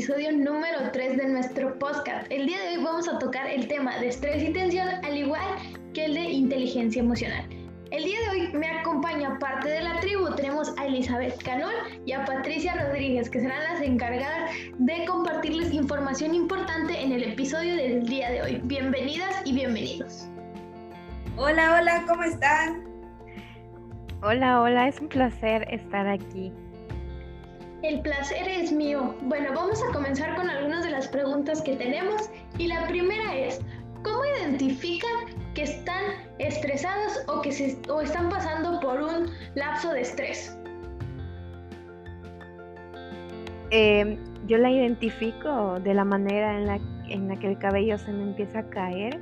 episodio número 3 de nuestro podcast. El día de hoy vamos a tocar el tema de estrés y tensión, al igual que el de inteligencia emocional. El día de hoy me acompaña parte de la tribu. Tenemos a Elizabeth Canol y a Patricia Rodríguez, que serán las encargadas de compartirles información importante en el episodio del día de hoy. Bienvenidas y bienvenidos. Hola, hola, ¿cómo están? Hola, hola, es un placer estar aquí. El placer es mío. Bueno, vamos a comenzar con algunas de las preguntas que tenemos y la primera es, ¿cómo identifican que están estresados o que se, o están pasando por un lapso de estrés? Em, yo la identifico de la manera en la, en la que el cabello se me empieza a caer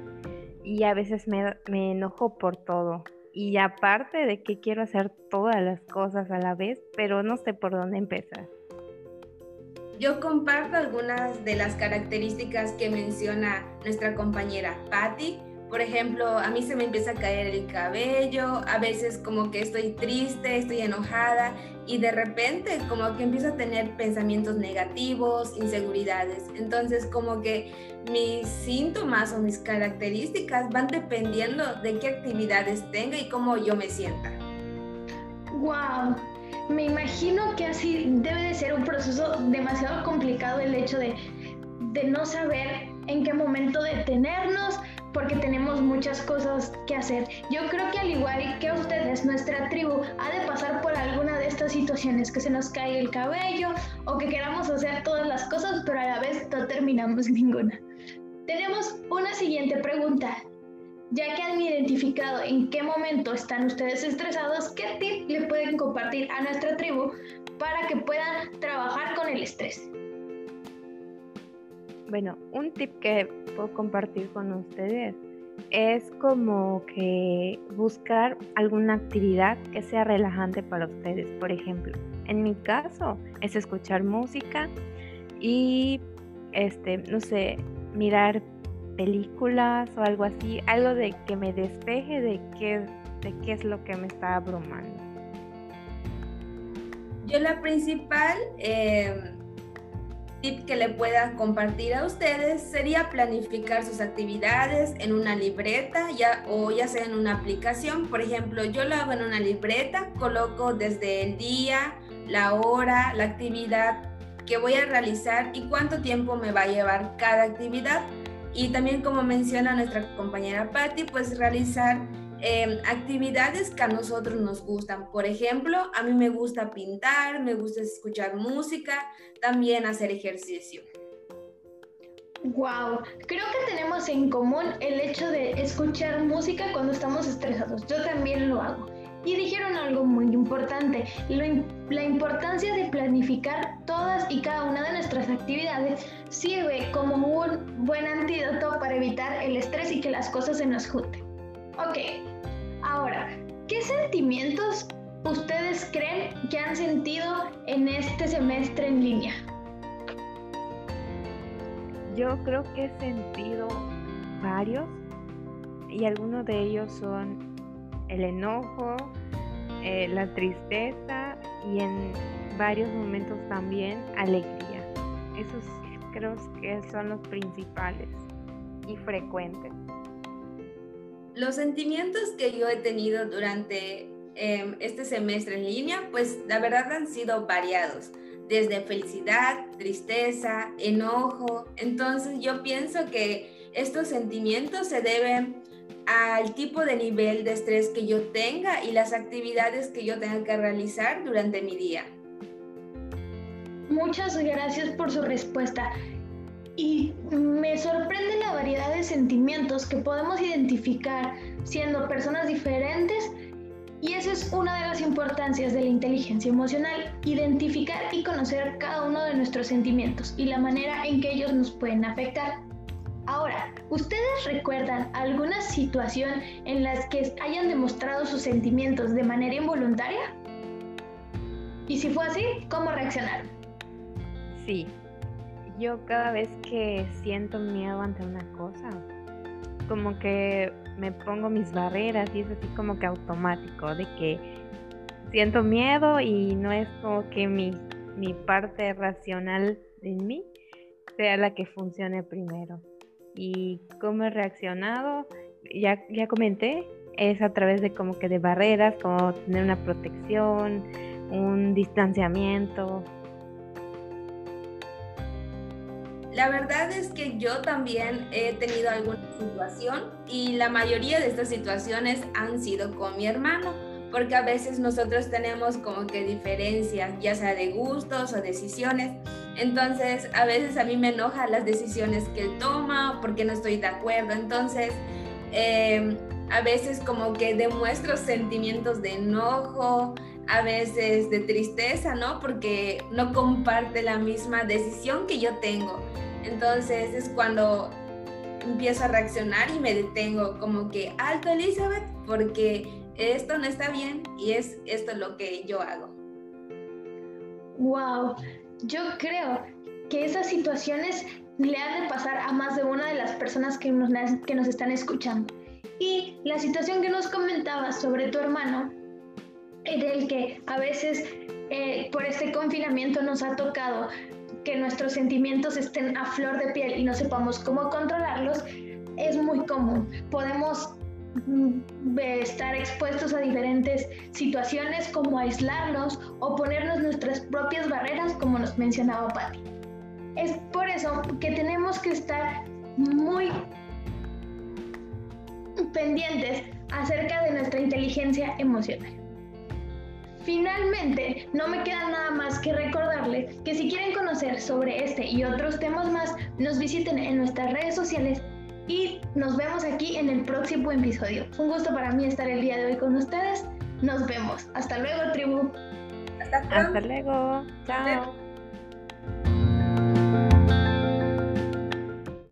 y a veces me, me enojo por todo. Y aparte de que quiero hacer todas las cosas a la vez, pero no sé por dónde empezar. Yo comparto algunas de las características que menciona nuestra compañera Patty. Por ejemplo, a mí se me empieza a caer el cabello, a veces como que estoy triste, estoy enojada y de repente como que empiezo a tener pensamientos negativos, inseguridades. Entonces como que mis síntomas o mis características van dependiendo de qué actividades tenga y cómo yo me sienta. Wow, me imagino que así debe de ser un proceso demasiado complicado el hecho de, de no saber en qué momento detenernos, porque tenemos muchas cosas que hacer. Yo creo que al igual que ustedes, nuestra tribu ha de pasar por alguna de estas situaciones, que se nos cae el cabello o que queramos hacer todas las cosas, pero a la vez no terminamos ninguna. Tenemos una siguiente pregunta. Ya que han identificado en qué momento están ustedes estresados, ¿qué tip le pueden compartir a nuestra tribu para que puedan trabajar con el estrés? Bueno, un tip que puedo compartir con ustedes es como que buscar alguna actividad que sea relajante para ustedes. Por ejemplo, en mi caso es escuchar música y, este, no sé, mirar películas o algo así, algo de que me despeje de qué, de qué es lo que me está abrumando. Yo la principal... Eh tip que le pueda compartir a ustedes sería planificar sus actividades en una libreta ya, o ya sea en una aplicación. Por ejemplo, yo lo hago en una libreta, coloco desde el día, la hora, la actividad que voy a realizar y cuánto tiempo me va a llevar cada actividad. Y también como menciona nuestra compañera Patti, pues realizar Em, actividades que a nosotros nos gustan. Por ejemplo, a mí me gusta pintar, me gusta escuchar música, también hacer ejercicio. Wow, creo que tenemos en común el hecho de escuchar música cuando estamos estresados. Yo también lo hago. Y dijeron algo muy importante, la importancia de planificar todas y cada una de nuestras actividades sirve como un buen antídoto para evitar el estrés y que las cosas se nos junten. Ok, ahora, ¿qué sentimientos ustedes creen que han sentido en este semestre en línea? Yo creo que he sentido varios y algunos de ellos son el enojo, eh, la tristeza y en varios momentos también alegría. Esos creo que son los principales y frecuentes. Los sentimientos que yo he tenido durante em, este semestre en línea, pues la verdad han sido variados, desde felicidad, tristeza, enojo. Entonces yo pienso que estos sentimientos se deben al tipo de nivel de estrés que yo tenga y las actividades que yo tenga que realizar durante mi día. Muchas gracias por su respuesta y me sorprende la variedad de sentimientos que podemos identificar siendo personas diferentes y esa es una de las importancias de la inteligencia emocional, identificar y conocer cada uno de nuestros sentimientos y la manera en que ellos nos pueden afectar. Ahora, ¿ustedes recuerdan alguna situación en la que hayan demostrado sus sentimientos de manera involuntaria? Y si fue así, ¿cómo reaccionaron? Sí, yo cada vez que siento miedo ante una cosa, como que me pongo mis barreras y es así como que automático, de que siento miedo y no es como que mi, mi parte racional en mí sea la que funcione primero. Y cómo he reaccionado, ya, ya comenté, es a través de como que de barreras, como tener una protección, un distanciamiento. La verdad es que yo también he tenido alguna situación y la mayoría de estas situaciones han sido con mi hermano, porque a veces nosotros tenemos como que diferencias, ya sea de gustos o decisiones. Entonces, a veces a mí me enojan las decisiones que él toma porque no estoy de acuerdo. Entonces, eh, a veces como que demuestro sentimientos de enojo, a veces de tristeza, ¿no? Porque no comparte la misma decisión que yo tengo. Entonces es cuando empiezo a reaccionar y me detengo como que, alto Elizabeth, porque esto no está bien y es esto lo que yo hago. Wow, yo creo que esas situaciones le han de pasar a más de una de las personas que nos, que nos están escuchando. Y la situación que nos comentabas sobre tu hermano, en el que a veces eh, por este confinamiento nos ha tocado que nuestros sentimientos estén a flor de piel y no sepamos cómo controlarlos, es muy común. Podemos mm, estar expuestos a diferentes situaciones como aislarnos o ponernos nuestras propias barreras como nos mencionaba Patti. Es por eso que tenemos que estar muy pendientes acerca de nuestra inteligencia emocional. Finalmente, no me queda nada más que recordarles que si quieren conocer sobre este y otros temas más, nos visiten en nuestras redes sociales y nos vemos aquí en el próximo episodio. Un gusto para mí estar el día de hoy con ustedes. Nos vemos. Hasta luego, tribu. Hasta, Hasta luego. Chao.